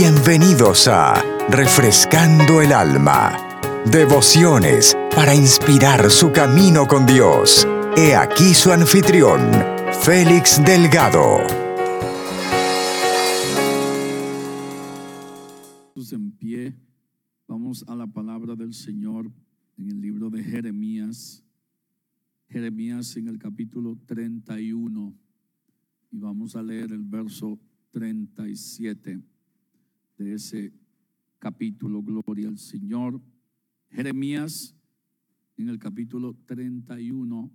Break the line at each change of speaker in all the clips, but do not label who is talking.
Bienvenidos a Refrescando el Alma. Devociones para inspirar su camino con Dios. He aquí su anfitrión, Félix Delgado.
en pie, vamos a la palabra del Señor en el libro de Jeremías. Jeremías en el capítulo 31 y vamos a leer el verso 37 de ese capítulo, Gloria al Señor. Jeremías en el capítulo 31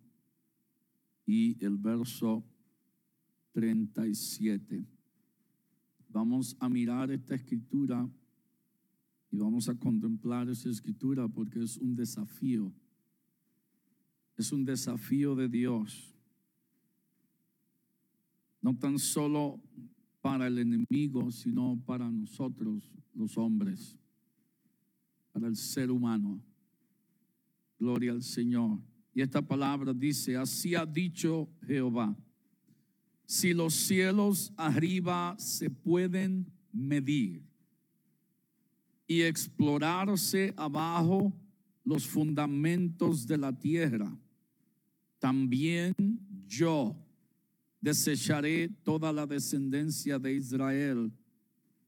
y el verso 37. Vamos a mirar esta escritura y vamos a contemplar esa escritura porque es un desafío. Es un desafío de Dios. No tan solo para el enemigo, sino para nosotros los hombres, para el ser humano. Gloria al Señor. Y esta palabra dice, así ha dicho Jehová, si los cielos arriba se pueden medir y explorarse abajo los fundamentos de la tierra, también yo desecharé toda la descendencia de Israel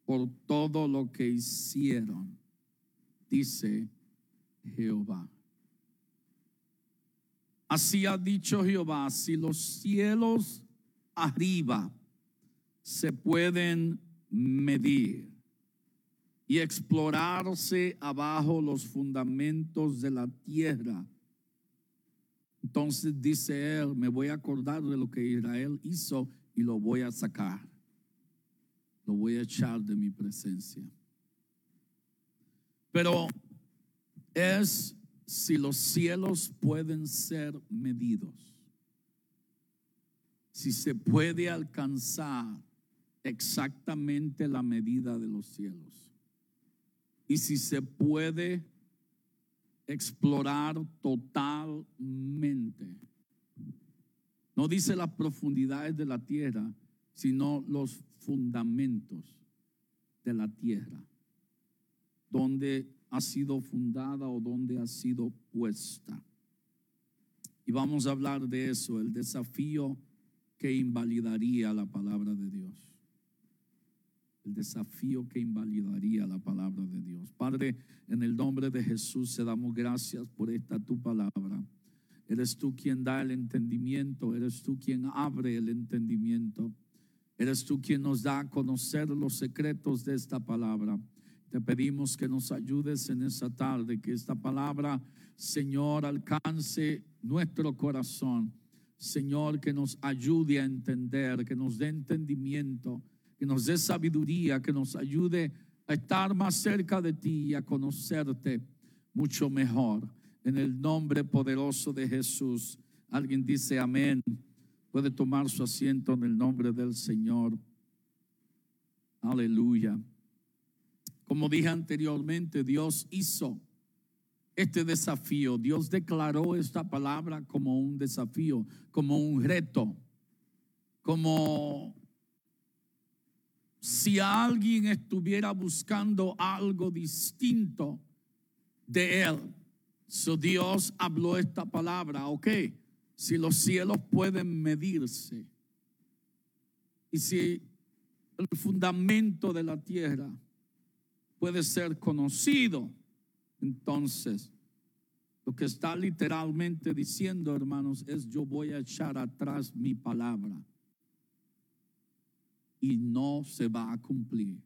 por todo lo que hicieron, dice Jehová. Así ha dicho Jehová, si los cielos arriba se pueden medir y explorarse abajo los fundamentos de la tierra, entonces dice él, me voy a acordar de lo que Israel hizo y lo voy a sacar. Lo voy a echar de mi presencia. Pero es si los cielos pueden ser medidos. Si se puede alcanzar exactamente la medida de los cielos. Y si se puede explorar totalmente. No dice las profundidades de la tierra, sino los fundamentos de la tierra, donde ha sido fundada o donde ha sido puesta. Y vamos a hablar de eso, el desafío que invalidaría la palabra de Dios el desafío que invalidaría la palabra de Dios. Padre, en el nombre de Jesús te damos gracias por esta tu palabra. Eres tú quien da el entendimiento, eres tú quien abre el entendimiento, eres tú quien nos da a conocer los secretos de esta palabra. Te pedimos que nos ayudes en esta tarde, que esta palabra, Señor, alcance nuestro corazón. Señor, que nos ayude a entender, que nos dé entendimiento que nos dé sabiduría, que nos ayude a estar más cerca de ti y a conocerte mucho mejor. En el nombre poderoso de Jesús. Alguien dice amén. Puede tomar su asiento en el nombre del Señor. Aleluya. Como dije anteriormente, Dios hizo este desafío. Dios declaró esta palabra como un desafío, como un reto, como si alguien estuviera buscando algo distinto de él. So Dios habló esta palabra, ok, si los cielos pueden medirse y si el fundamento de la tierra puede ser conocido, entonces lo que está literalmente diciendo, hermanos, es yo voy a echar atrás mi palabra y no se va a cumplir.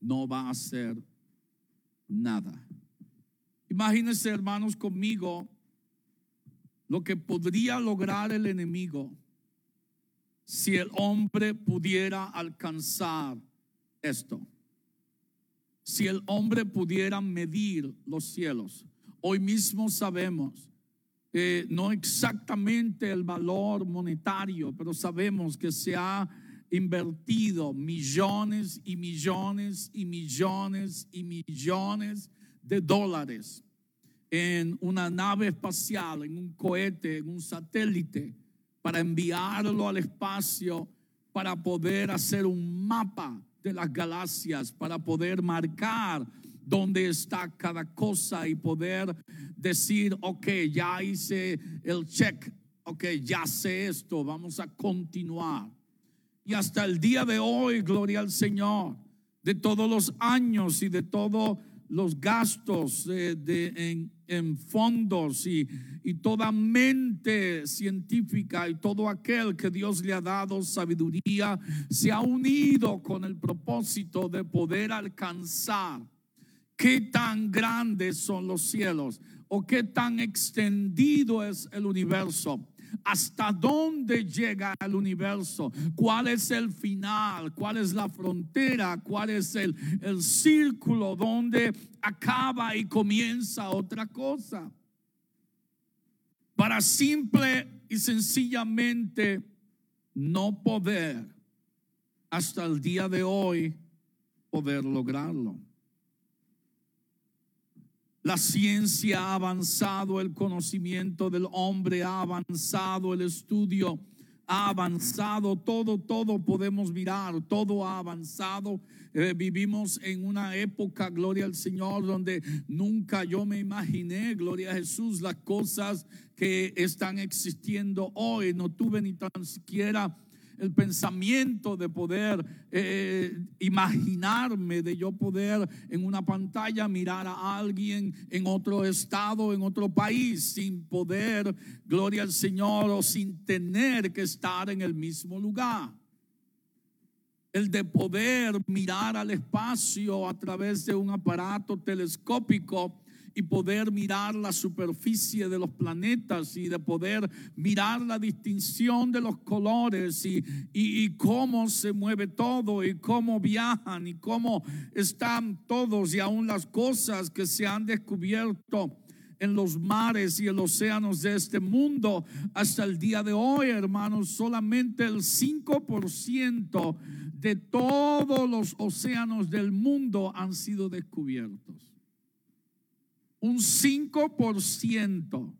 No va a ser nada. Imagínense, hermanos, conmigo lo que podría lograr el enemigo si el hombre pudiera alcanzar esto. Si el hombre pudiera medir los cielos. Hoy mismo sabemos eh, no exactamente el valor monetario, pero sabemos que se ha invertido millones y millones y millones y millones de dólares en una nave espacial, en un cohete, en un satélite, para enviarlo al espacio, para poder hacer un mapa de las galaxias para poder marcar dónde está cada cosa y poder decir, ok, ya hice el check, ok, ya sé esto, vamos a continuar. Y hasta el día de hoy, gloria al Señor, de todos los años y de todos los gastos de, en, fondos y, y toda mente científica y todo aquel que Dios le ha dado sabiduría se ha unido con el propósito de poder alcanzar qué tan grandes son los cielos o qué tan extendido es el universo hasta dónde llega el universo, cuál es el final, cuál es la frontera, cuál es el, el círculo donde acaba y comienza otra cosa. Para simple y sencillamente no poder hasta el día de hoy poder lograrlo. La ciencia ha avanzado, el conocimiento del hombre ha avanzado, el estudio ha avanzado, todo, todo podemos mirar, todo ha avanzado. Eh, vivimos en una época, gloria al Señor, donde nunca yo me imaginé, gloria a Jesús, las cosas que están existiendo hoy. No tuve ni tan siquiera el pensamiento de poder eh, imaginarme, de yo poder en una pantalla mirar a alguien en otro estado, en otro país, sin poder, gloria al Señor, o sin tener que estar en el mismo lugar. El de poder mirar al espacio a través de un aparato telescópico y poder mirar la superficie de los planetas y de poder mirar la distinción de los colores y, y, cómo se mueve todo y cómo viajan y cómo están todos y aún las cosas que se han descubierto en los mares y el océanos de este mundo. Hasta el día de hoy, hermanos, solamente el 5% de todos los océanos del mundo han sido descubiertos un 5%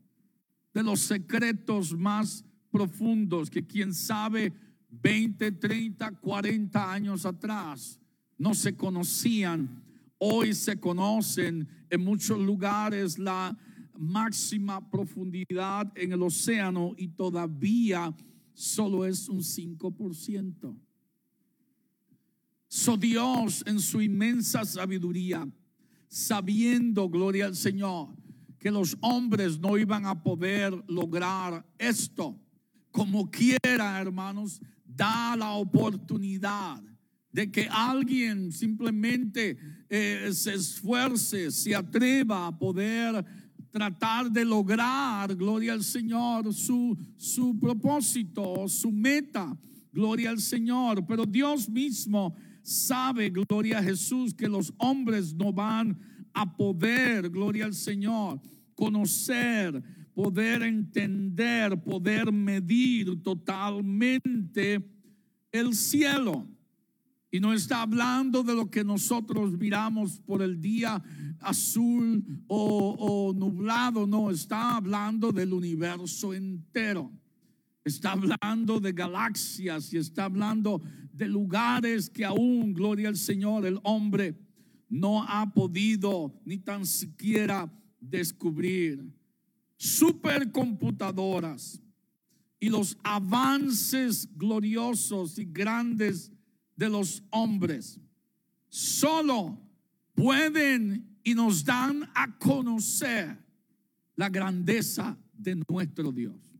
de los secretos más profundos que quien sabe 20, 30, 40 años atrás no se conocían, hoy se conocen en muchos lugares la máxima profundidad en el océano y todavía solo es un 5%. So Dios en su inmensa sabiduría sabiendo, gloria al Señor, que los hombres no iban a poder lograr esto. Como quiera, hermanos, da la oportunidad de que alguien simplemente eh, se esfuerce, se atreva a poder tratar de lograr, gloria al Señor, su, su propósito, su meta, gloria al Señor. Pero Dios mismo sabe, gloria a Jesús, que los hombres no van a poder, gloria al Señor, conocer, poder entender, poder medir totalmente el cielo. Y no está hablando de lo que nosotros miramos por el día azul o, nublado, no, está hablando del universo entero. Está hablando de galaxias y está hablando de lugares que aún, gloria al Señor, el hombre no ha podido ni tan siquiera descubrir. Supercomputadoras y los avances gloriosos y grandes de los hombres solo pueden y nos dan a conocer la grandeza de nuestro Dios.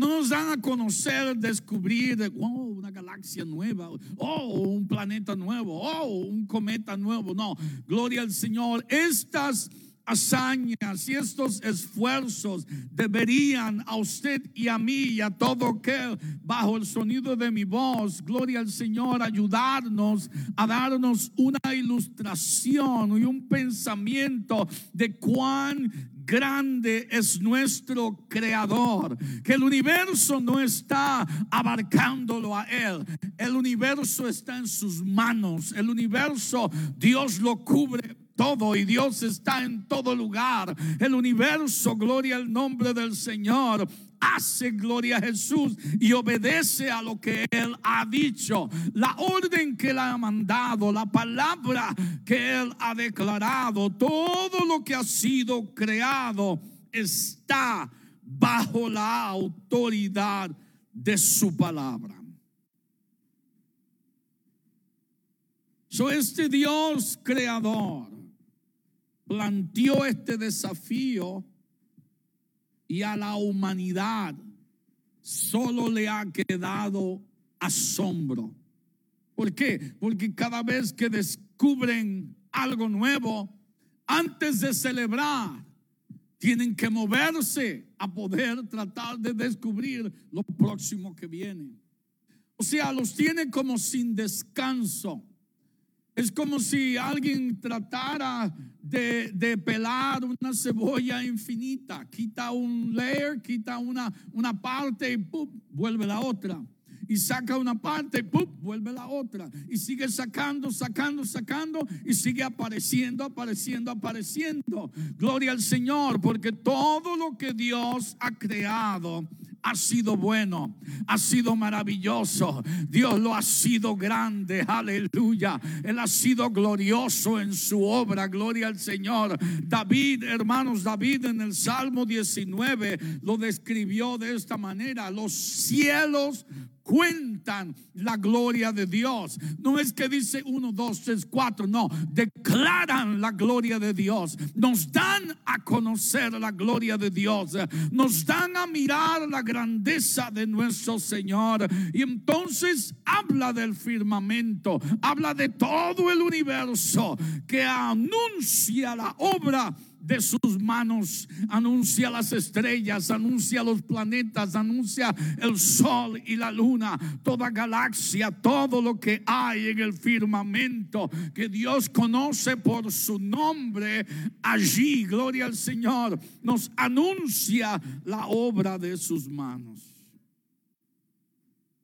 No nos dan a conocer, descubrir, una galaxia nueva, oh, un planeta nuevo, oh, un cometa nuevo. No, gloria al Señor. Estas hazañas y estos esfuerzos deberían a usted y a mí y a todo que bajo el sonido de mi voz, gloria al Señor, ayudarnos a darnos una ilustración y un pensamiento de cuán grande es nuestro creador, que el universo no está abarcándolo a él, el universo está en sus manos, el universo Dios lo cubre todo y Dios está en todo lugar. El universo, gloria al nombre del Señor, hace gloria a Jesús y obedece a lo que Él ha dicho, la orden que Él ha mandado, la palabra que Él ha declarado, todo lo que ha sido creado está bajo la autoridad de su palabra. So, este Dios creador planteó este desafío y a la humanidad solo le ha quedado asombro. ¿Por qué? Porque cada vez que descubren algo nuevo, antes de celebrar, tienen que moverse a poder tratar de descubrir lo próximo que viene. O sea, los tiene como sin descanso. Es como si alguien tratara de, de, pelar una cebolla infinita. Quita un layer, quita una, una parte y ¡pum! vuelve la otra y saca una parte, ¡pum! vuelve la otra. Y sigue sacando, sacando, sacando y sigue apareciendo, apareciendo, apareciendo. Gloria al Señor, porque todo lo que Dios ha creado ha sido bueno, ha sido maravilloso. Dios lo ha sido grande, aleluya. Él ha sido glorioso en su obra, gloria al Señor. David, hermanos, David en el Salmo 19 lo describió de esta manera. Los cielos cuentan la gloria de Dios. No es que dice uno, dos, tres, cuatro, no, declaran la gloria de Dios. Nos dan a conocer la gloria de Dios. Nos dan a mirar la grandeza de nuestro Señor. Y entonces habla del firmamento, habla de todo el universo que anuncia la obra de sus manos, anuncia las estrellas, anuncia los planetas, anuncia el sol y la luna, toda galaxia, todo lo que hay en el firmamento que Dios conoce por su nombre. Allí, gloria al Señor, nos anuncia la obra de sus manos.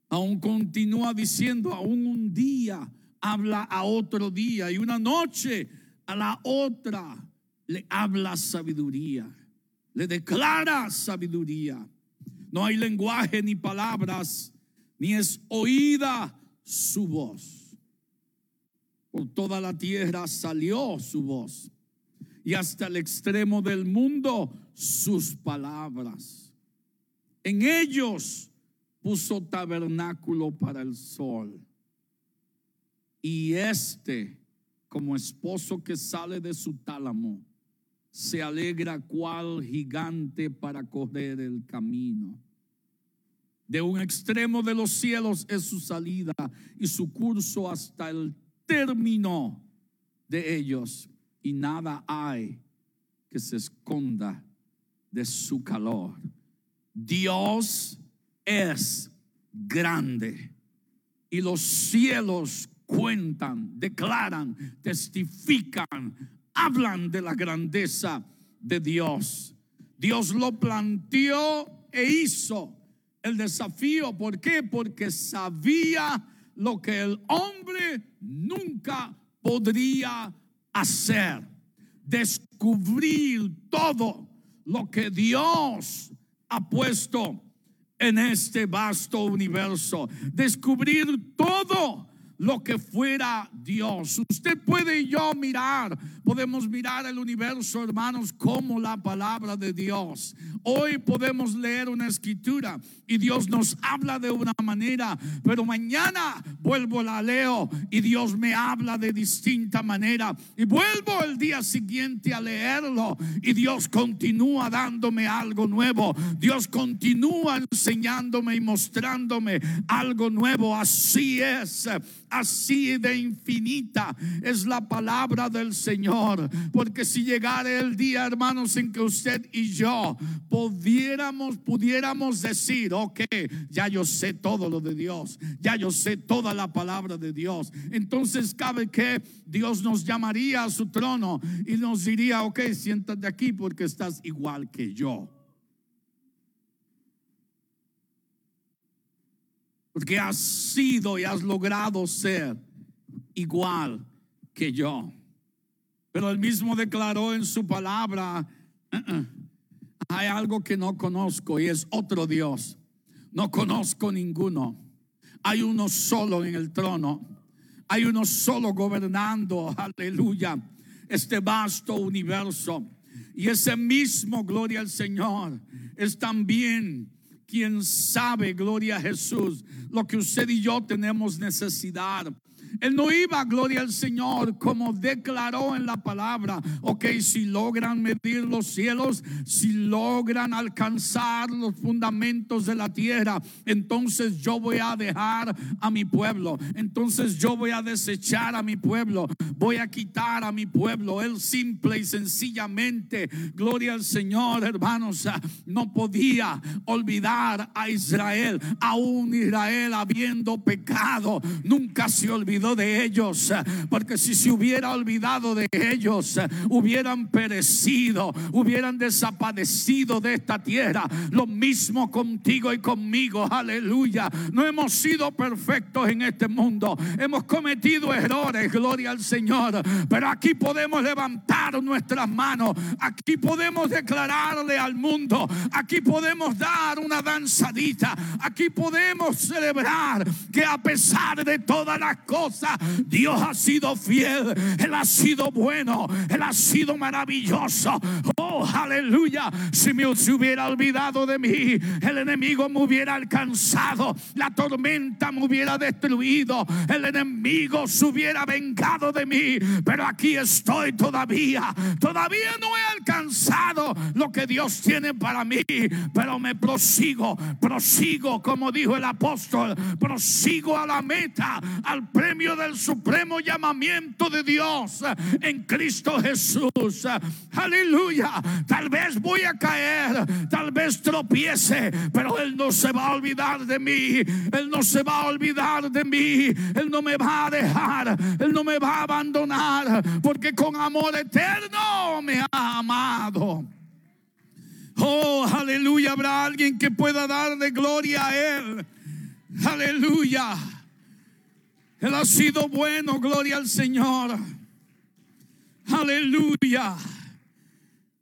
Aún continúa diciendo, aún un día habla a otro día y una noche a la otra le habla sabiduría, le declara sabiduría. No hay lenguaje ni palabras, ni es oída su voz. Por toda la tierra salió su voz, y hasta el extremo del mundo sus palabras. En ellos puso tabernáculo para el sol, y este, como esposo que sale de su tálamo, se alegra cual gigante para correr el camino. De un extremo de los cielos es su salida y su curso hasta el término de ellos. Y nada hay que se esconda de su calor. Dios es grande y los cielos cuentan, declaran, testifican hablan de la grandeza de Dios. Dios lo planteó e hizo el desafío. ¿Por qué? Porque sabía lo que el hombre nunca podría hacer. Descubrir todo lo que Dios ha puesto en este vasto universo. Descubrir todo lo que fuera Dios. Usted puede y yo mirar, podemos mirar el universo, hermanos, como la palabra de Dios. Hoy podemos leer una escritura y Dios nos habla de una manera, pero mañana vuelvo la leo y Dios me habla de distinta manera. Y vuelvo el día siguiente a leerlo y Dios continúa dándome algo nuevo. Dios continúa enseñándome y mostrándome algo nuevo. Así es así de infinita es la palabra del Señor. Porque si llegara el día, hermanos, en que usted y yo pudiéramos, pudiéramos decir, ok, ya yo sé todo lo de Dios, ya yo sé toda la palabra de Dios. Entonces cabe que Dios nos llamaría a su trono y nos diría, ok, siéntate aquí porque estás igual que yo. Porque has sido y has logrado ser igual que yo. Pero él mismo declaró en su palabra, uh-uh, hay algo que no conozco y es otro Dios. No conozco ninguno. Hay uno solo en el trono. Hay uno solo gobernando, aleluya, este vasto universo. Y ese mismo, gloria al Señor, es también quien sabe, gloria a Jesús, lo que usted y yo tenemos necesidad. Él no iba, gloria al Señor, como declaró en la palabra. Ok, si logran medir los cielos, si logran alcanzar los fundamentos de la tierra, entonces yo voy a dejar a mi pueblo. Entonces yo voy a desechar a mi pueblo. Voy a quitar a mi pueblo. Él simple y sencillamente, gloria al Señor, hermanos, no podía olvidar a Israel. Aún Israel habiendo pecado, nunca se olvidó de ellos, porque si se hubiera olvidado de ellos, hubieran perecido, hubieran desaparecido de esta tierra. Lo mismo contigo y conmigo, aleluya. No hemos sido perfectos en este mundo, hemos cometido errores, gloria al Señor, pero aquí podemos levantar nuestras manos, aquí podemos declararle al mundo, aquí podemos dar una danzadita, aquí podemos celebrar que a pesar de todas las cosas, Dios ha sido fiel, Él ha sido bueno, Él ha sido maravilloso. Oh, aleluya. Si me hubiera olvidado de mí, el enemigo me hubiera alcanzado, la tormenta me hubiera destruido, el enemigo se hubiera vengado de mí. Pero aquí estoy todavía, todavía no he alcanzado lo que Dios tiene para mí, pero me prosigo, prosigo, como dijo el apóstol, prosigo a la meta, al premio del supremo llamamiento de Dios en Cristo Jesús. Aleluya. Tal vez voy a caer, tal vez tropiece, pero Él no se va a olvidar de mí. Él no se va a olvidar de mí. Él no me va a dejar. Él no me va a abandonar, porque con amor eterno me ha amado. Oh, aleluya. Habrá alguien que pueda darle gloria a Él. Aleluya. Él ha sido bueno, gloria al Señor. Aleluya.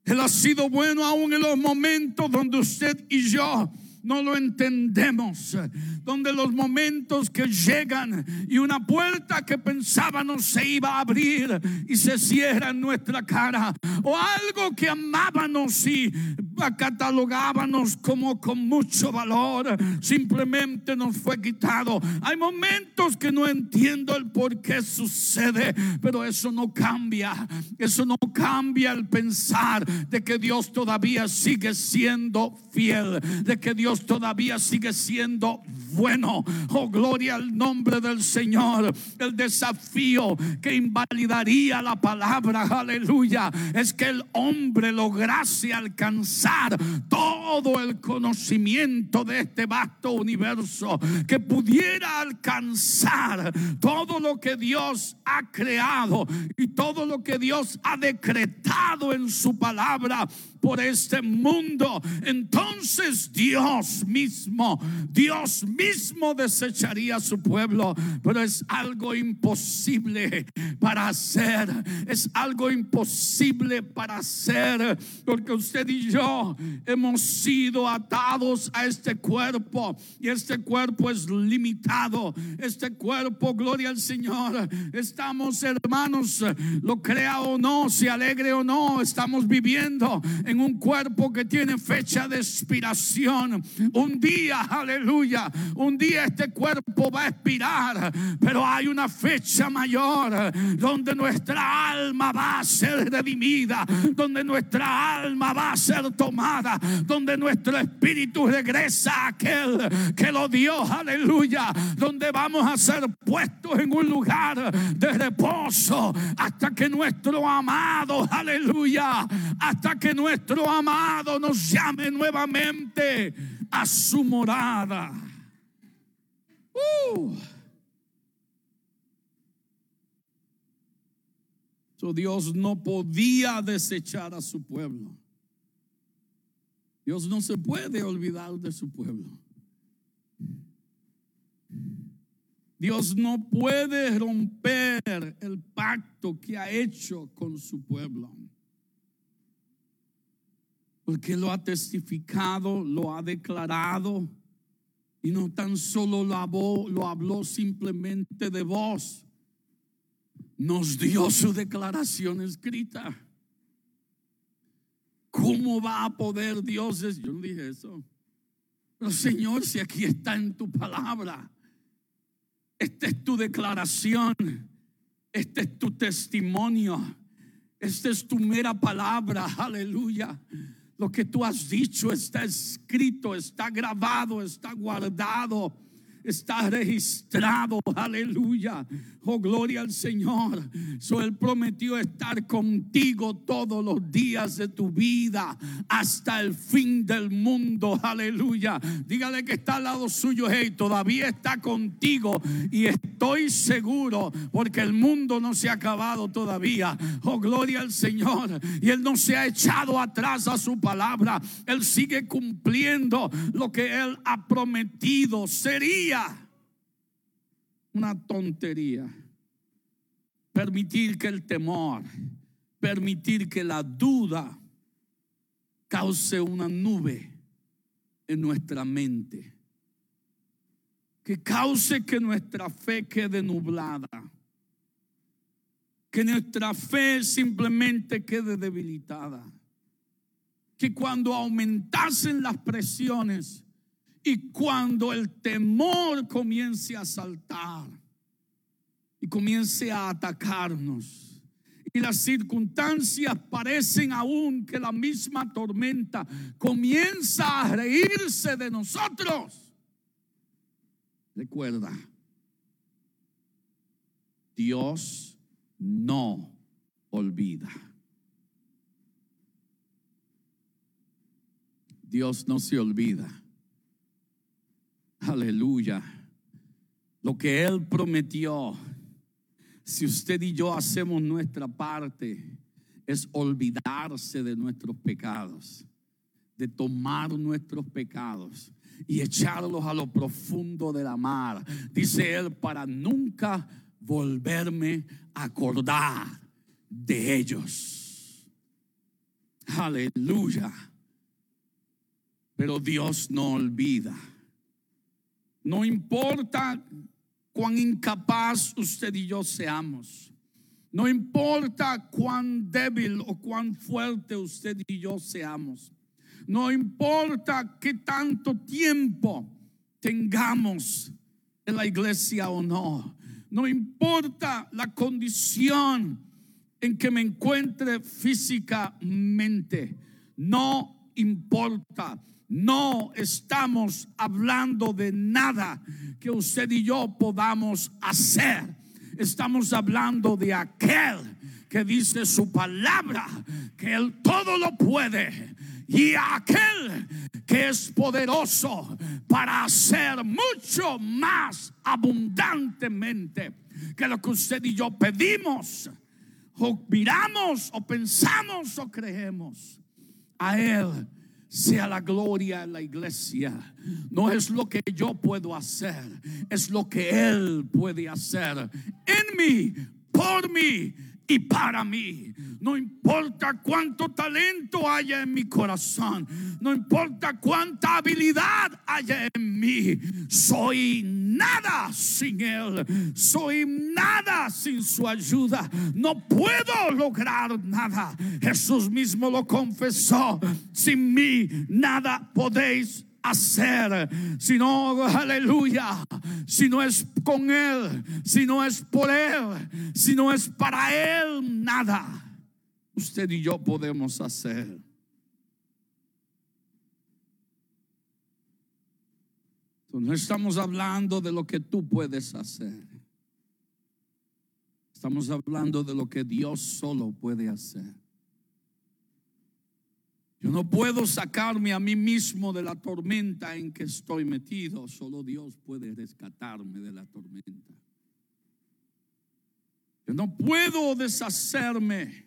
Él ha sido bueno aún en los momentos donde usted y yo no lo entendemos. Donde los momentos que llegan y una puerta que pensábamos se iba a abrir y se cierra en nuestra cara. O algo que amábamos y catalogábamos como con mucho valor, simplemente nos fue quitado. Hay momentos que no entiendo el por qué sucede, pero eso no cambia. Eso no cambia el pensar de que Dios todavía sigue siendo fiel, de que Dios todavía sigue siendo bueno. Oh, gloria al nombre del Señor. El desafío que invalidaría la palabra, aleluya, es que el hombre lograse alcanzar todo el conocimiento de este vasto universo, que pudiera alcanzar todo lo que Dios ha creado y todo lo que Dios ha decretado en su palabra por este mundo. Entonces Dios mismo, Dios mismo desecharía a su pueblo, pero es algo imposible para hacer, es algo imposible para hacer, porque usted y yo hemos sido atados a este cuerpo. Y este cuerpo es limitado, este cuerpo, gloria al Señor, estamos hermanos, lo crea o no, se alegre o no, estamos viviendo en un cuerpo que tiene fecha de expiración, un día, aleluya, un día este cuerpo va a expirar, pero hay una fecha mayor donde nuestra alma va a ser redimida, donde nuestra alma va a ser donde nuestro espíritu regresa a aquel que lo dio, aleluya, donde vamos a ser puestos en un lugar de reposo hasta que nuestro amado, aleluya, hasta que nuestro amado nos llame nuevamente a su morada. Uh. Dios no podía desechar a su pueblo. Dios no se puede olvidar de su pueblo. Dios no puede romper el pacto que ha hecho con su pueblo. Porque lo ha testificado, lo ha declarado. Y no tan solo lo habló, lo habló simplemente de voz. Nos dio su declaración escrita. ¿Cómo va a poder Dios? Yo no dije eso. Pero Señor, si aquí está en tu palabra, esta es tu declaración, este es tu testimonio, esta es tu mera palabra, aleluya. Lo que tú has dicho está escrito, está grabado, está guardado está registrado. Aleluya. Oh, gloria al Señor. So, él prometió estar contigo todos los días de tu vida hasta el fin del mundo. Aleluya. Dígale que está al lado suyo. Hey, todavía está contigo y estoy seguro porque el mundo no se ha acabado todavía. Oh, gloria al Señor. Y él no se ha echado atrás a su palabra. Él sigue cumpliendo lo que él ha prometido. Sería una tontería. Permitir que el temor, permitir que la duda cause una nube en nuestra mente. Que cause que nuestra fe quede nublada. Que nuestra fe simplemente quede debilitada. Que cuando aumentasen las presiones, y cuando el temor comience a saltar y comience a atacarnos, y las circunstancias parecen aún que la misma tormenta comienza a reírse de nosotros, recuerda, Dios no olvida. Dios no se olvida. Aleluya. Lo que Él prometió, si usted y yo hacemos nuestra parte, es olvidarse de nuestros pecados, de tomar nuestros pecados y echarlos a lo profundo de la mar. Dice Él, para nunca volverme a acordar de ellos. Aleluya. Pero Dios no olvida. No importa cuán incapaz usted y yo seamos. No importa cuán débil o cuán fuerte usted y yo seamos. No importa qué tanto tiempo tengamos en la iglesia o no. No importa la condición en que me encuentre físicamente. No importa. No estamos hablando de nada que usted y yo podamos hacer. Estamos hablando de aquel que dice su palabra, que él todo lo puede. Y aquel que es poderoso para hacer mucho más abundantemente que lo que usted y yo pedimos, o miramos, o pensamos, o creemos. A Él sea la gloria en la iglesia. No es lo que yo puedo hacer, es lo que Él puede hacer en mí, por mí y para mí. No importa cuánto talento haya en mi corazón, no importa cuánta habilidad haya en mí, soy nada sin Él, soy nada sin su ayuda, no puedo lograr nada. Jesús mismo lo confesó, sin mí nada podéis hacer, si no, aleluya, si no es con Él, si no es por Él, si no es para Él, nada usted y yo podemos hacer. No estamos hablando de lo que tú puedes hacer. Estamos hablando de lo que Dios solo puede hacer. Yo no puedo sacarme a mí mismo de la tormenta en que estoy metido. Solo Dios puede rescatarme de la tormenta. Yo no puedo deshacerme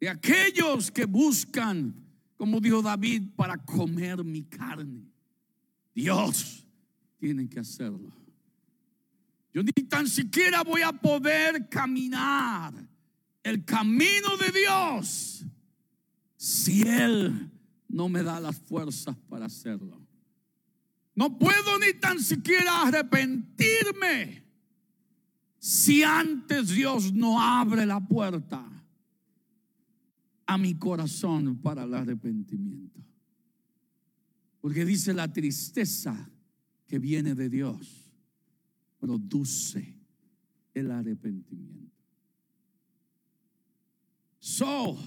de aquellos que buscan, como dijo David, para comer mi carne. Dios tiene que hacerlo. Yo ni tan siquiera voy a poder caminar el camino de Dios si Él no me da las fuerzas para hacerlo. No puedo ni tan siquiera arrepentirme si antes Dios no abre la puerta a mi corazón para el arrepentimiento. Porque dice la tristeza que viene de Dios produce el arrepentimiento. So,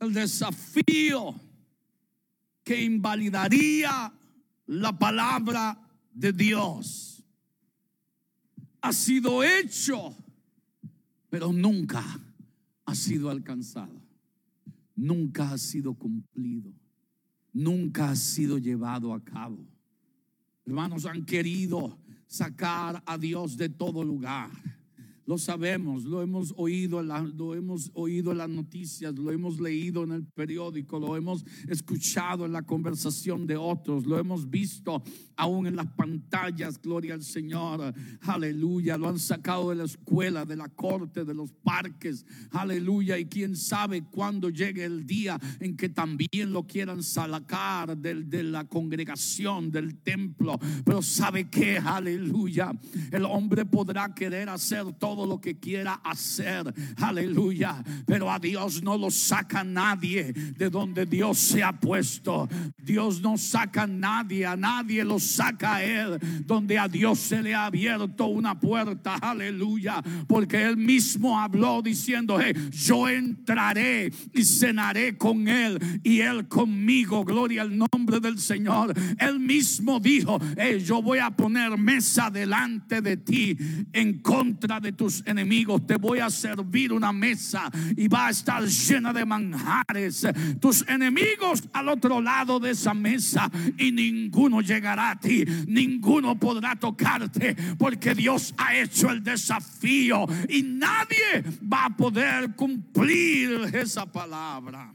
el desafío que invalidaría la palabra de Dios. Ha sido hecho, pero nunca ha sido alcanzado, nunca ha sido cumplido, nunca ha sido llevado a cabo. Hermanos, han querido sacar a Dios de todo lugar lo sabemos, lo hemos oído, lo hemos oído en las noticias, lo hemos leído en el periódico, lo hemos escuchado en la conversación de otros, lo hemos visto aún en las pantallas, gloria al Señor, aleluya, lo han sacado de la escuela, de la corte, de los parques, aleluya, y quién sabe cuándo llegue el día en que también lo quieran sacar de, de la congregación, del templo, pero sabe que, aleluya, el hombre podrá querer hacer todo lo que quiera hacer. Aleluya. Pero a Dios no lo saca nadie de donde Dios se ha puesto. Dios no saca a nadie, a nadie lo saca a Él, donde a Dios se le ha abierto una puerta. Aleluya. Porque Él mismo habló diciendo, yo entraré y cenaré con Él y Él conmigo. Gloria al nombre del Señor. Él mismo dijo, yo voy a poner mesa delante de ti en contra de tus enemigos. Te voy a servir una mesa y va a estar llena de manjares. Tus enemigos al otro lado de esa mesa y ninguno llegará ti, ninguno podrá tocarte porque Dios ha hecho el desafío y nadie va a poder cumplir esa palabra.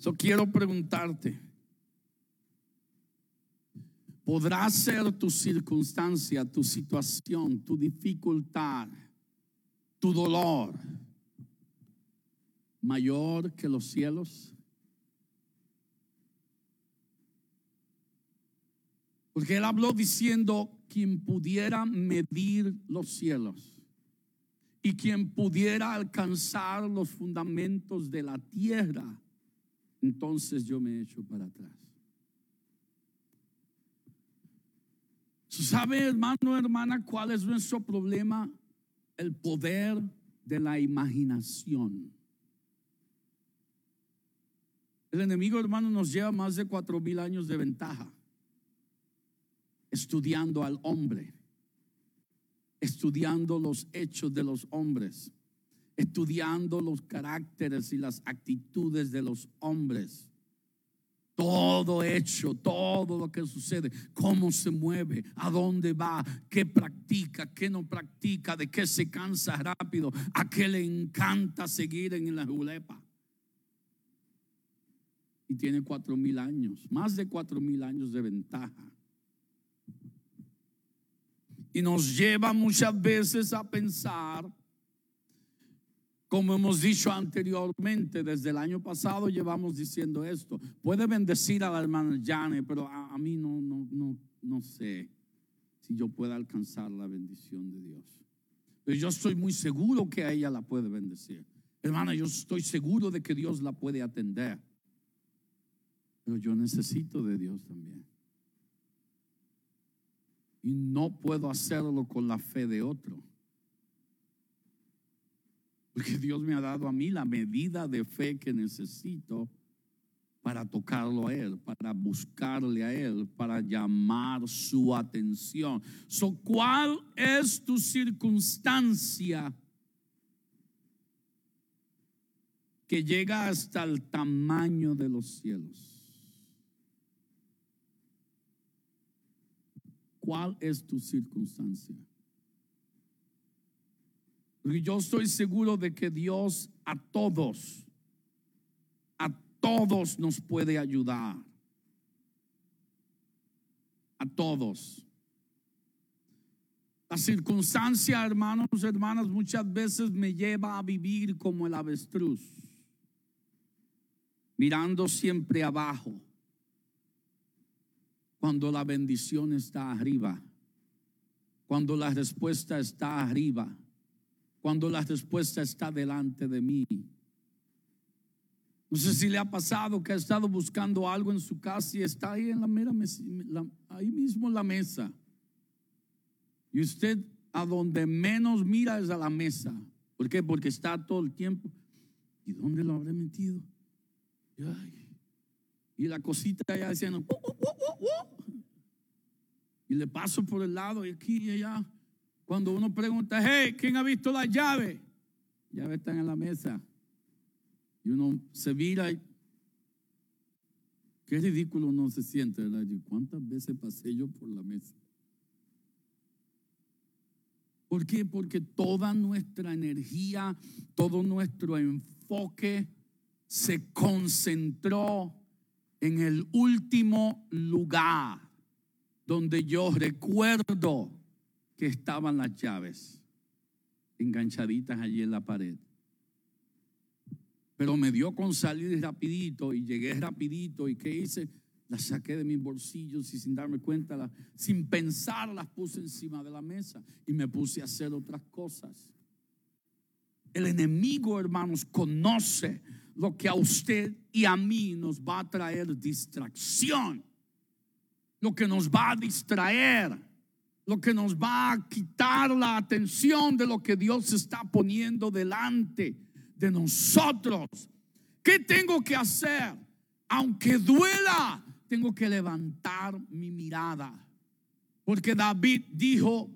Yo quiero preguntarte, podrá ser tu circunstancia, tu situación, tu dificultad, tu dolor mayor que los cielos? Porque él habló diciendo, quien pudiera medir los cielos y quien pudiera alcanzar los fundamentos de la tierra, entonces yo me echo para atrás. ¿Sabe, hermano, hermana, cuál es nuestro problema? El poder de la imaginación. El enemigo, hermano, nos lleva más de cuatro mil años de ventaja. Estudiando al hombre, estudiando los hechos de los hombres, estudiando los caracteres y las actitudes de los hombres todo hecho, todo lo que sucede, cómo se mueve, a dónde va, qué practica, qué no practica, de qué se cansa rápido, a qué le encanta seguir en la julepa. Y tiene cuatro mil años, más de cuatro mil años de ventaja. Y nos lleva muchas veces a pensar como hemos dicho anteriormente, desde el año pasado llevamos diciendo esto. Puede bendecir a la hermana Jane, pero a, mí no, no, no, no sé si yo pueda alcanzar la bendición de Dios. Pero yo estoy muy seguro que a ella la puede bendecir. Hermana, yo estoy seguro de que Dios la puede atender. Pero yo necesito de Dios también. Y no puedo hacerlo con la fe de otro. Porque Dios me ha dado a mí la medida de fe que necesito para tocarlo a Él, para buscarle a Él, para llamar su atención. So, ¿Cuál es tu circunstancia que llega hasta el tamaño de los cielos? ¿Cuál es tu circunstancia? Porque yo estoy seguro de que Dios a todos, a todos nos puede ayudar. A todos. La circunstancia, hermanos, hermanas, muchas veces me lleva a vivir como el avestruz, mirando siempre abajo, cuando la bendición está arriba, cuando la respuesta está arriba, cuando la respuesta está delante de mí. No sé si le ha pasado que ha estado buscando algo en su casa y está ahí en la mera ahí mismo en la mesa. Y usted a donde menos mira es a la mesa. ¿Por qué? Porque está todo el tiempo. ¿Y dónde lo habré metido? Y, la cosita allá y le paso por el lado y aquí y allá. Cuando uno pregunta, hey, ¿quién ha visto la llave? Llave están en la mesa. Y uno se vira y. Qué ridículo uno se siente. ¿Cuántas veces pasé yo por la mesa? ¿Por qué? Porque toda nuestra energía, todo nuestro enfoque se concentró en el último lugar donde yo recuerdo que estaban las llaves enganchaditas allí en la pared. Pero me dio con salir rapidito y llegué rapidito y ¿qué hice? Las saqué de mis bolsillos y sin darme cuenta, sin pensar, las puse encima de la mesa y me puse a hacer otras cosas. El enemigo, hermanos, conoce lo que a usted y a mí nos va a traer distracción, lo que nos va a distraer, lo que nos va a quitar la atención de lo que Dios está poniendo delante de nosotros. ¿Qué tengo que hacer? Aunque duela, tengo que levantar mi mirada. Porque David dijo,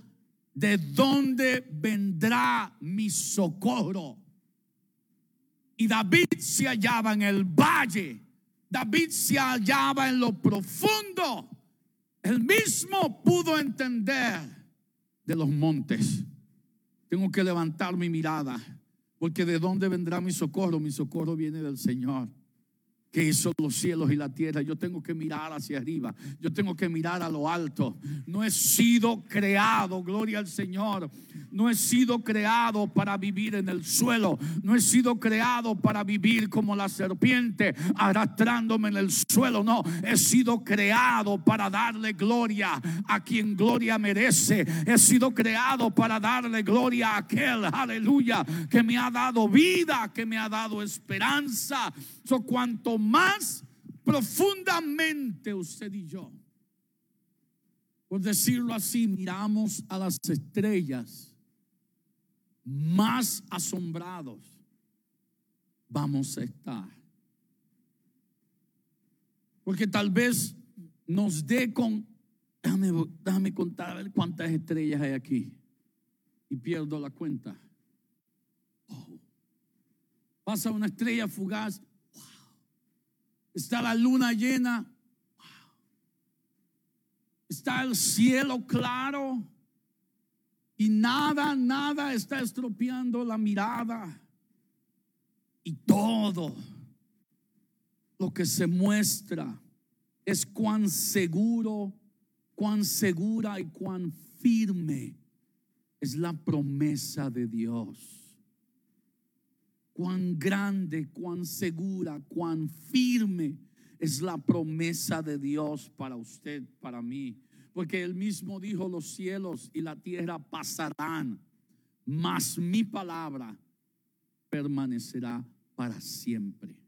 ¿de dónde vendrá mi socorro? Y David se hallaba en el valle. David se hallaba en lo profundo. Él mismo pudo entender de los montes. Tengo que levantar mi mirada. Porque de dónde vendrá mi socorro? Mi socorro viene del Señor que hizo los cielos y la tierra. Yo tengo que mirar hacia arriba. Yo tengo que mirar a lo alto. No he sido creado, gloria al Señor. No he sido creado para vivir en el suelo. No he sido creado para vivir como la serpiente arrastrándome en el suelo. No, he sido creado para darle gloria a quien gloria merece. He sido creado para darle gloria a aquel, aleluya, que me ha dado vida, que me ha dado esperanza. So, cuanto más profundamente usted y yo, por decirlo así, miramos a las estrellas, más asombrados vamos a estar. Porque tal vez nos dé con, déjame, contar cuántas estrellas hay aquí. Y pierdo la cuenta. Oh. Pasa una estrella fugaz Está la luna llena. Está el cielo claro. Y nada, nada está estropeando la mirada. Y todo lo que se muestra es cuán seguro, cuán segura y cuán firme es la promesa de Dios cuán grande, cuán segura, cuán firme es la promesa de Dios para usted, para mí. Porque él mismo dijo, los cielos y la tierra pasarán, mas mi palabra permanecerá para siempre.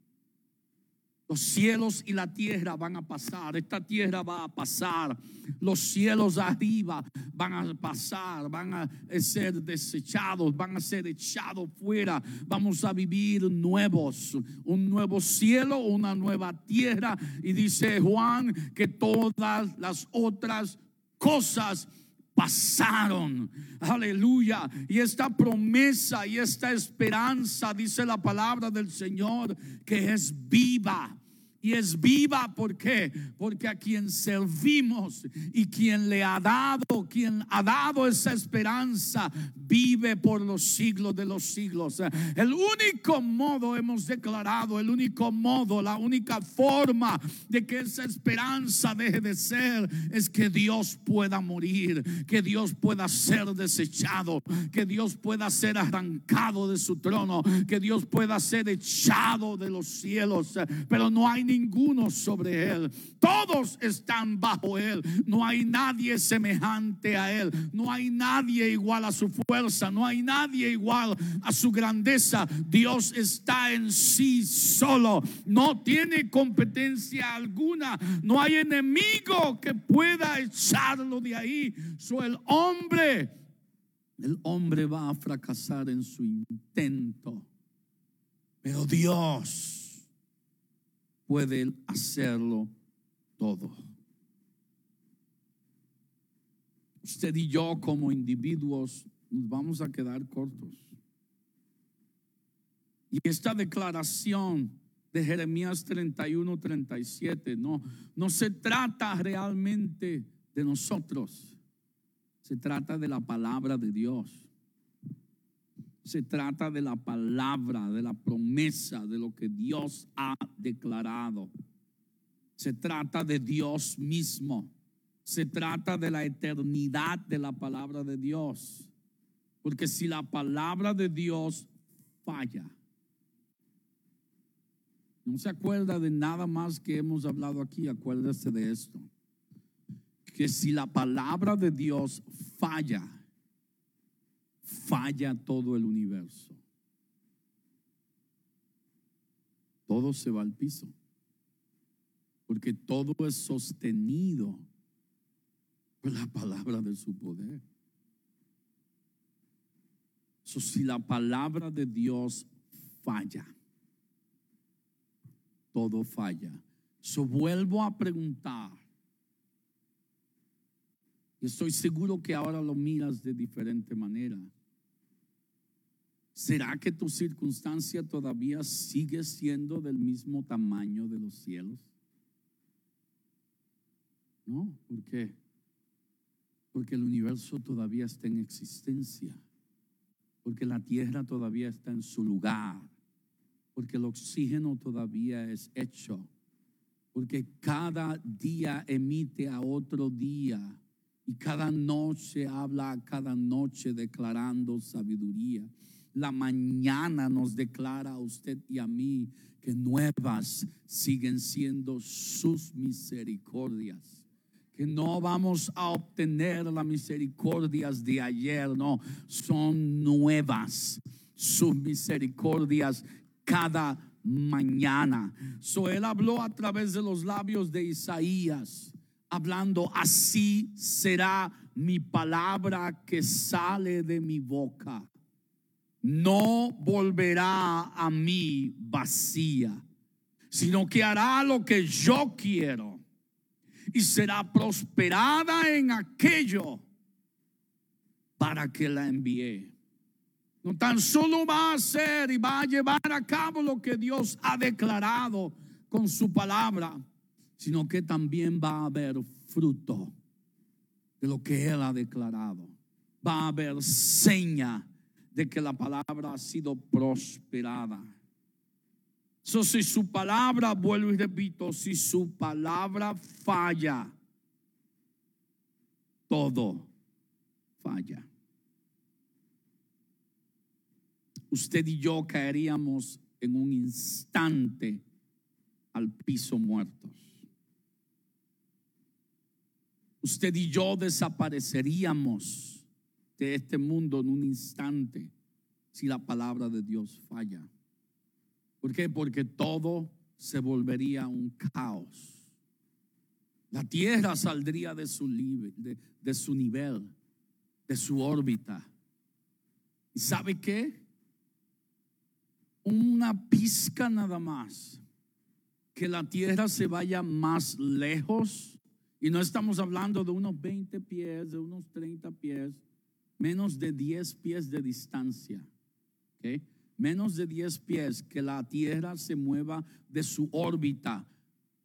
Los cielos y la tierra van a pasar, esta tierra va a pasar, los cielos arriba van a pasar, van a ser desechados, van a ser echados fuera, vamos a vivir nuevos, un nuevo cielo, una nueva tierra. Y dice Juan que todas las otras cosas pasaron. Aleluya. Y esta promesa y esta esperanza, dice la palabra del Señor, que es viva y es viva. ¿Por? Porque a quien servimos y quien le ha dado, quien ha dado esa esperanza, vive por los siglos de los siglos. El único modo, hemos declarado, el único modo, la única forma de que esa esperanza deje de ser es que Dios pueda morir, que Dios pueda ser desechado, que Dios pueda ser arrancado de su trono, que Dios pueda ser echado de los cielos. Pero no hay ninguno sobre él. Todos están bajo él. No hay nadie semejante a él. No hay nadie igual a su fuerza. No hay nadie igual a su grandeza. Dios está en sí solo. No tiene competencia alguna. No hay enemigo que pueda echarlo de ahí. So el hombre, el hombre va a fracasar en su intento. Pero Dios pueden hacerlo todo. Usted y yo como individuos nos vamos a quedar cortos. Y esta declaración de Jeremías 31, 37, no, no se trata realmente de nosotros, se trata de la palabra de Dios se trata de la palabra, de la promesa, de lo que Dios ha declarado. Se trata de Dios mismo. Se trata de la eternidad de la palabra de Dios. Porque si la palabra de Dios falla, no se acuerda de nada más que hemos hablado aquí, acuérdese de esto. Que si la palabra de Dios falla, falla todo el universo. Todo se va al piso. Porque todo es sostenido por la palabra de su poder. si la palabra de Dios falla, todo falla. So vuelvo a preguntar. Y estoy seguro que ahora lo miras de diferente manera. ¿Será que tu circunstancia todavía sigue siendo del mismo tamaño de los cielos? No, ¿por qué? Porque el universo todavía está en existencia, porque la tierra todavía está en su lugar, porque el oxígeno todavía es hecho, porque cada día emite a otro día. Y cada noche habla a cada noche declarando sabiduría la mañana nos declara a usted y a mí que nuevas siguen siendo sus misericordias. Que no vamos a obtener las misericordias de ayer, no, son nuevas sus misericordias cada mañana. So él habló a través de los labios de Isaías, hablando, así será mi palabra que sale de mi boca no volverá a mí vacía, sino que hará lo que yo quiero y será prosperada en aquello para que la envíe. No tan solo va a hacer y va a llevar a cabo lo que Dios ha declarado con su palabra, sino que también va a haber fruto de lo que Él ha declarado. Va a haber seña de que la palabra ha sido prosperada. So, si su palabra, vuelvo y repito, si su palabra falla, todo falla. Usted y yo caeríamos en un instante al piso muertos. Usted y yo desapareceríamos de este mundo en un instante si la palabra de Dios falla. ¿Por qué? Porque todo se volvería un caos. La tierra saldría de su, nivel, de su órbita. ¿Y sabe qué? Una pizca nada más. Que la tierra se vaya más lejos. Y no estamos hablando de unos 20 pies, de unos 30 pies menos de 10 pies de distancia, menos de 10 pies que la Tierra se mueva de su órbita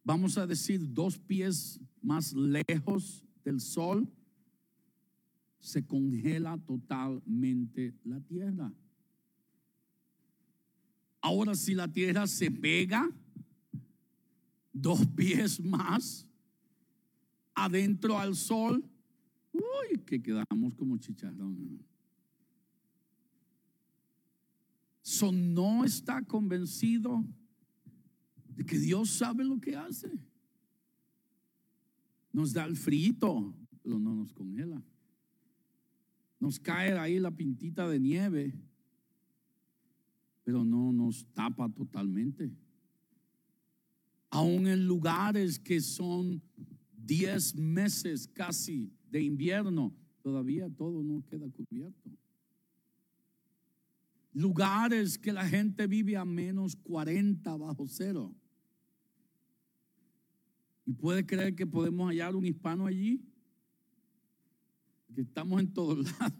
vamos a decir, dos pies más lejos del sol, se congela totalmente la tierra. Ahora si la tierra se pega dos pies más adentro al sol, uy, que quedamos como chicharrón. So no está convencido de que Dios sabe lo que hace. Nos da el frito, pero no nos congela. Nos cae ahí la pintita de nieve, pero no nos tapa totalmente. Aún en lugares que son 10 meses casi de invierno, todavía todo no queda cubierto. Lugares que la gente vive a menos 40 bajo cero. ¿Y puede creer que podemos hallar un hispano allí? Que estamos en todos lados,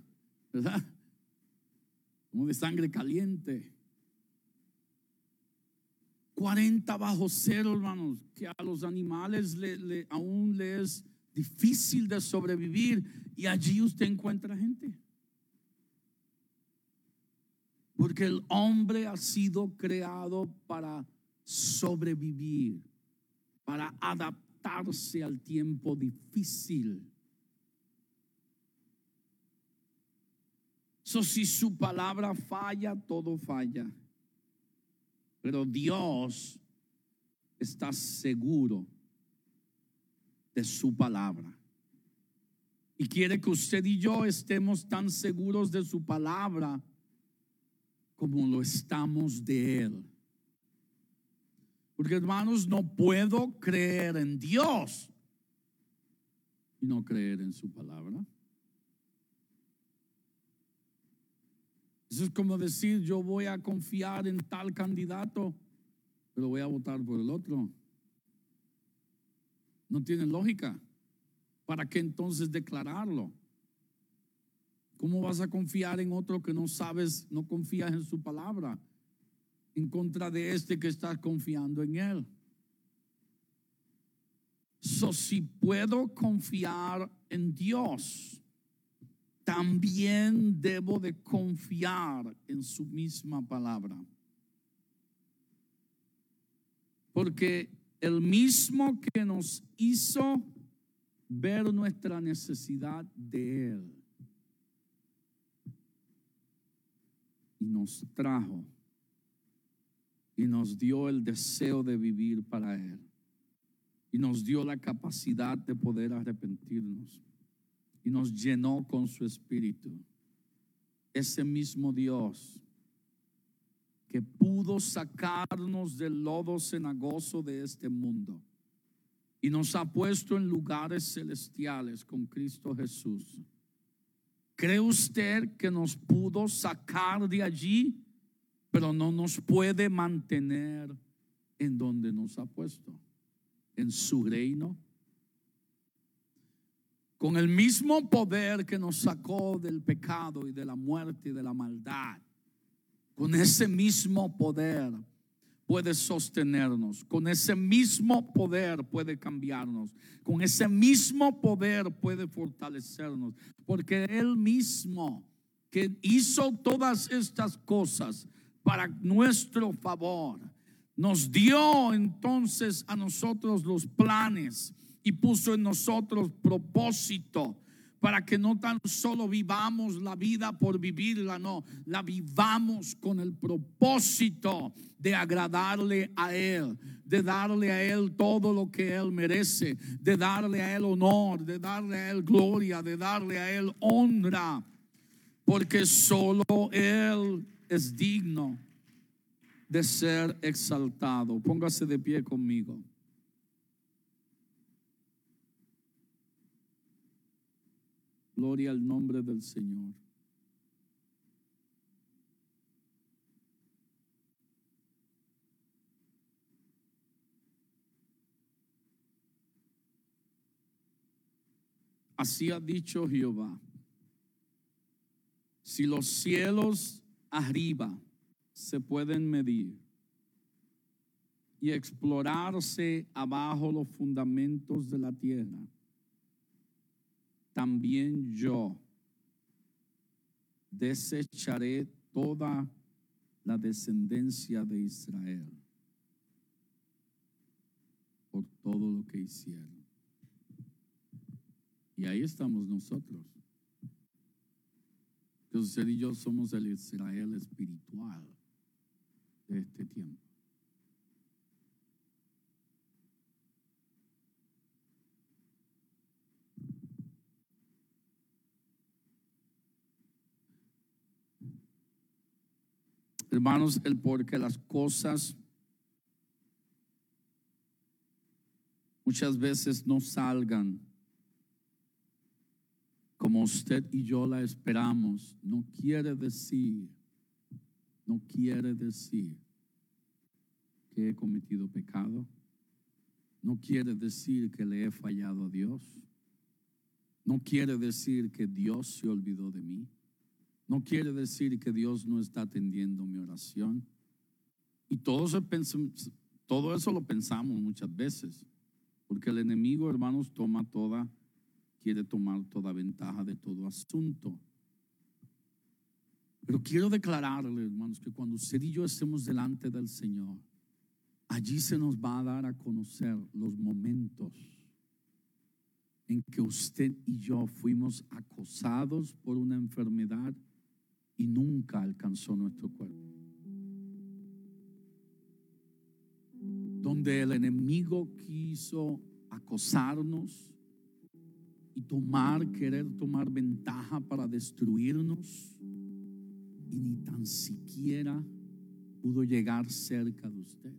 ¿verdad? Como de sangre caliente. 40 bajo cero, hermanos, que a los animales le, aún les es difícil de sobrevivir y allí usted encuentra gente. Porque el hombre ha sido creado para sobrevivir, para adaptarse al tiempo difícil. So, si su palabra falla, todo falla. Pero Dios está seguro de su palabra. Y quiere que usted y yo estemos tan seguros de su palabra como lo estamos de Él. Porque hermanos, no puedo creer en Dios y no creer en su palabra. Eso es como decir, yo voy a confiar en tal candidato, pero voy a votar por el otro. No tiene lógica. ¿Para qué entonces declararlo? ¿Cómo vas a confiar en otro que no sabes, no confías en su palabra? En contra de este que estás confiando en él. So, si puedo confiar en Dios, también debo de confiar en su misma palabra. Porque el mismo que nos hizo ver nuestra necesidad de Él. Y nos trajo y nos dio el deseo de vivir para Él. Y nos dio la capacidad de poder arrepentirnos. Y nos llenó con su espíritu. Ese mismo Dios que pudo sacarnos del lodo cenagoso de este mundo y nos ha puesto en lugares celestiales con Cristo Jesús. ¿Cree usted que nos pudo sacar de allí, pero no nos puede mantener en donde nos ha puesto? En su reino con el mismo poder que nos sacó del pecado y de la muerte y de la maldad, con ese mismo poder puede sostenernos, con ese mismo poder puede cambiarnos, con ese mismo poder puede fortalecernos, porque Él mismo que hizo todas estas cosas para nuestro favor, nos dio entonces a nosotros los planes y puso en nosotros propósito para que no tan solo vivamos la vida por vivirla, no, la vivamos con el propósito de agradarle a Él, de darle a Él todo lo que Él merece, de darle a Él honor, de darle a Él gloria, de darle a Él honra, porque solo Él es digno de ser exaltado. Póngase de pie conmigo. Gloria al nombre del Señor. Así ha dicho Jehová. Si los cielos arriba se pueden medir y explorarse abajo los fundamentos de la tierra, también yo desecharé toda la descendencia de Israel por todo lo que hicieron. Y ahí estamos nosotros. Entonces y yo somos el Israel espiritual de este tiempo. Hermanos, el porque las cosas muchas veces no salgan como usted y yo la esperamos, no quiere decir, no quiere decir que he cometido pecado, no quiere decir que le he fallado a Dios, no quiere decir que Dios se olvidó de mí, no quiere decir que Dios no está atendiendo mi oración. Y todo eso, todo eso lo pensamos muchas veces, porque el enemigo, hermanos, toma toda quiere tomar toda ventaja de todo asunto. Pero quiero declararle, hermanos, que cuando usted y yo estemos delante del Señor, allí se nos va a dar a conocer los momentos en que usted y yo fuimos acosados por una enfermedad y nunca alcanzó nuestro cuerpo. Donde el enemigo quiso acosarnos, y tomar, querer tomar ventaja para destruirnos y ni tan siquiera pudo llegar cerca de usted.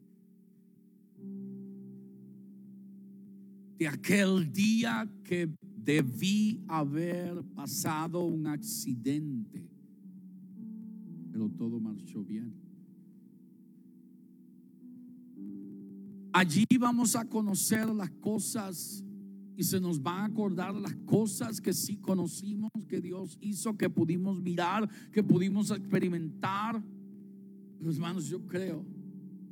De aquel día que debí haber pasado un accidente, pero todo marchó bien. Allí vamos a conocer las cosas y se nos va a acordar las cosas que sí conocimos, que Dios hizo, que pudimos mirar, que pudimos experimentar. Pero hermanos, yo creo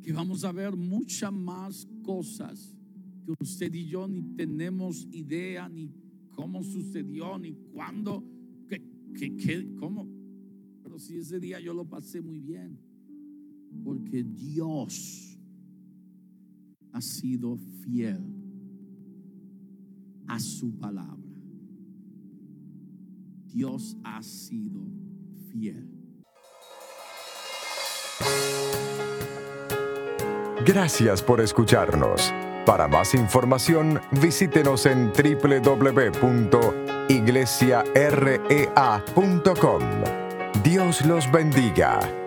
que vamos a ver muchas más cosas que usted y yo ni tenemos idea, ni cómo sucedió, ni cuándo, que, que, cómo. Si ese día yo lo pasé muy bien, porque Dios ha sido fiel a su palabra. Dios ha sido fiel.
Gracias por escucharnos. Para más información, visítenos en www.iglesiarea.com. Dios los bendiga.